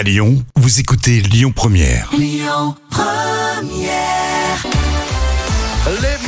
À Lyon, vous écoutez Lyon Première. Les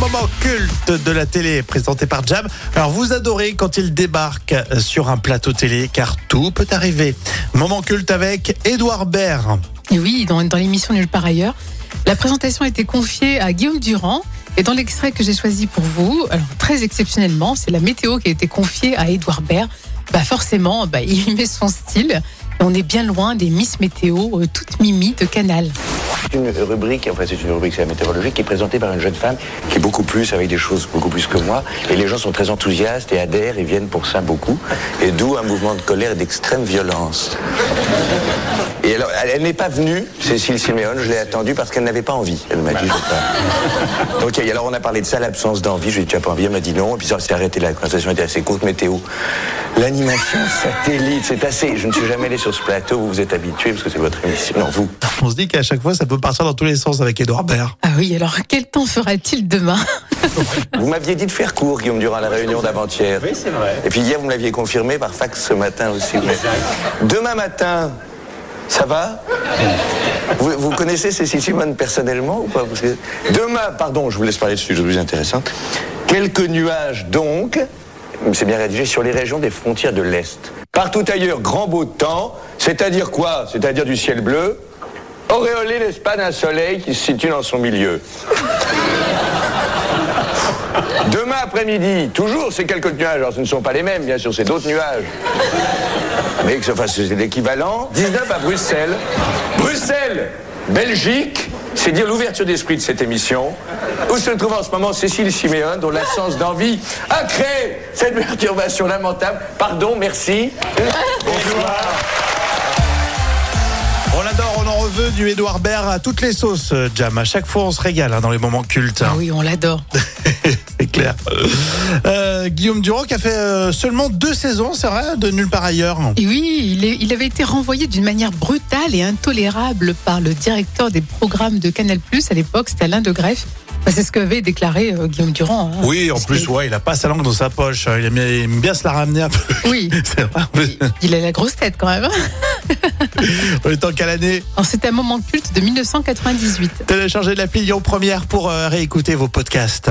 moments cultes de la télé présentés par Jam. Alors vous adorez quand il débarque sur un plateau télé car tout peut arriver. Moment culte avec Édouard Baird. Et oui, dans, dans l'émission Nulle part ailleurs, la présentation a été confiée à Guillaume Durand. Et dans l'extrait que j'ai choisi pour vous, alors très exceptionnellement, c'est la météo qui a été confiée à Édouard Baird. Bah forcément, bah, il met son style. On est bien loin des Miss Météo, euh, toutes mimi de Canal. C'est une rubrique, enfin c'est une rubrique, c'est la météorologie, qui est présentée par une jeune femme qui est beaucoup plus, avec des choses beaucoup plus que moi. Et les gens sont très enthousiastes et adhèrent et viennent pour ça beaucoup. Et d'où un mouvement de colère et d'extrême violence. Et alors, elle, n'est pas venue, Cécile Siméon, je l'ai attendue parce qu'elle n'avait pas envie. Elle m'a dit, pas. Donc, alors on a parlé de ça, l'absence d'envie. Je lui ai dit, tu as pas envie? Elle m'a dit non. Et puis ça s'est arrêté, la conversation était assez courte, météo. L'animation satellite, c'est assez. Je ne suis jamais allé sur ce plateau, vous vous êtes habitué parce que c'est votre émission. Non, vous. On se dit qu'à chaque fois ça peut partir dans tous les sens avec Édouard Baird. Ah oui, alors quel temps fera-t-il demain Vous m'aviez dit de faire court, Guillaume, durant la réunion d'avant-hier. Oui, c'est vrai. Et puis hier, vous me l'aviez confirmé par fax ce matin aussi. Mais Demain matin, ça va vous, vous connaissez Cécile Simone personnellement ou pas Parce que- Demain, pardon, je vous laisse parler de sujet plus intéressant. Quelques nuages donc, c'est bien rédigé, sur les régions des frontières de l'Est. Partout ailleurs, grand beau temps, c'est-à-dire quoi? C'est-à-dire du ciel bleu, auréolé, pas, d'un soleil qui se situe dans son milieu. Demain après-midi, toujours ces quelques nuages. Alors ce ne sont pas les mêmes, bien sûr, c'est d'autres nuages. Mais que ce fasse l'équivalent. 19 à Bruxelles. Bruxelles, Belgique, c'est dire l'ouverture d'esprit de cette émission. Où se trouve en ce moment Cécile Siméon, dont l'absence d'envie a créé cette perturbation lamentable. Pardon, merci. Bonsoir. Veut du Édouard Baird à toutes les sauces, euh, Jam. À chaque fois on se régale hein, dans les moments cultes. Ah oui, on l'adore. c'est clair. Euh, Guillaume Durand qui a fait euh, seulement deux saisons, c'est vrai, de Nulle part ailleurs. Et oui, il, est- il avait été renvoyé d'une manière brutale et intolérable par le directeur des programmes de Canal+, à l'époque, c'était Alain de Greff. Bah, c'est ce qu'avait déclaré euh, Guillaume Durand. hein. Oui, en plus, que- ouais, il a pas sa langue dans sa poche. Il aime, il aime bien se la ramener un peu. Oui, C'est vrai. il a la grosse tête quand même. On est en quelle année? C'était un moment culte de 1998. Téléchargez l'appli Lyon Première pour euh, réécouter vos podcasts.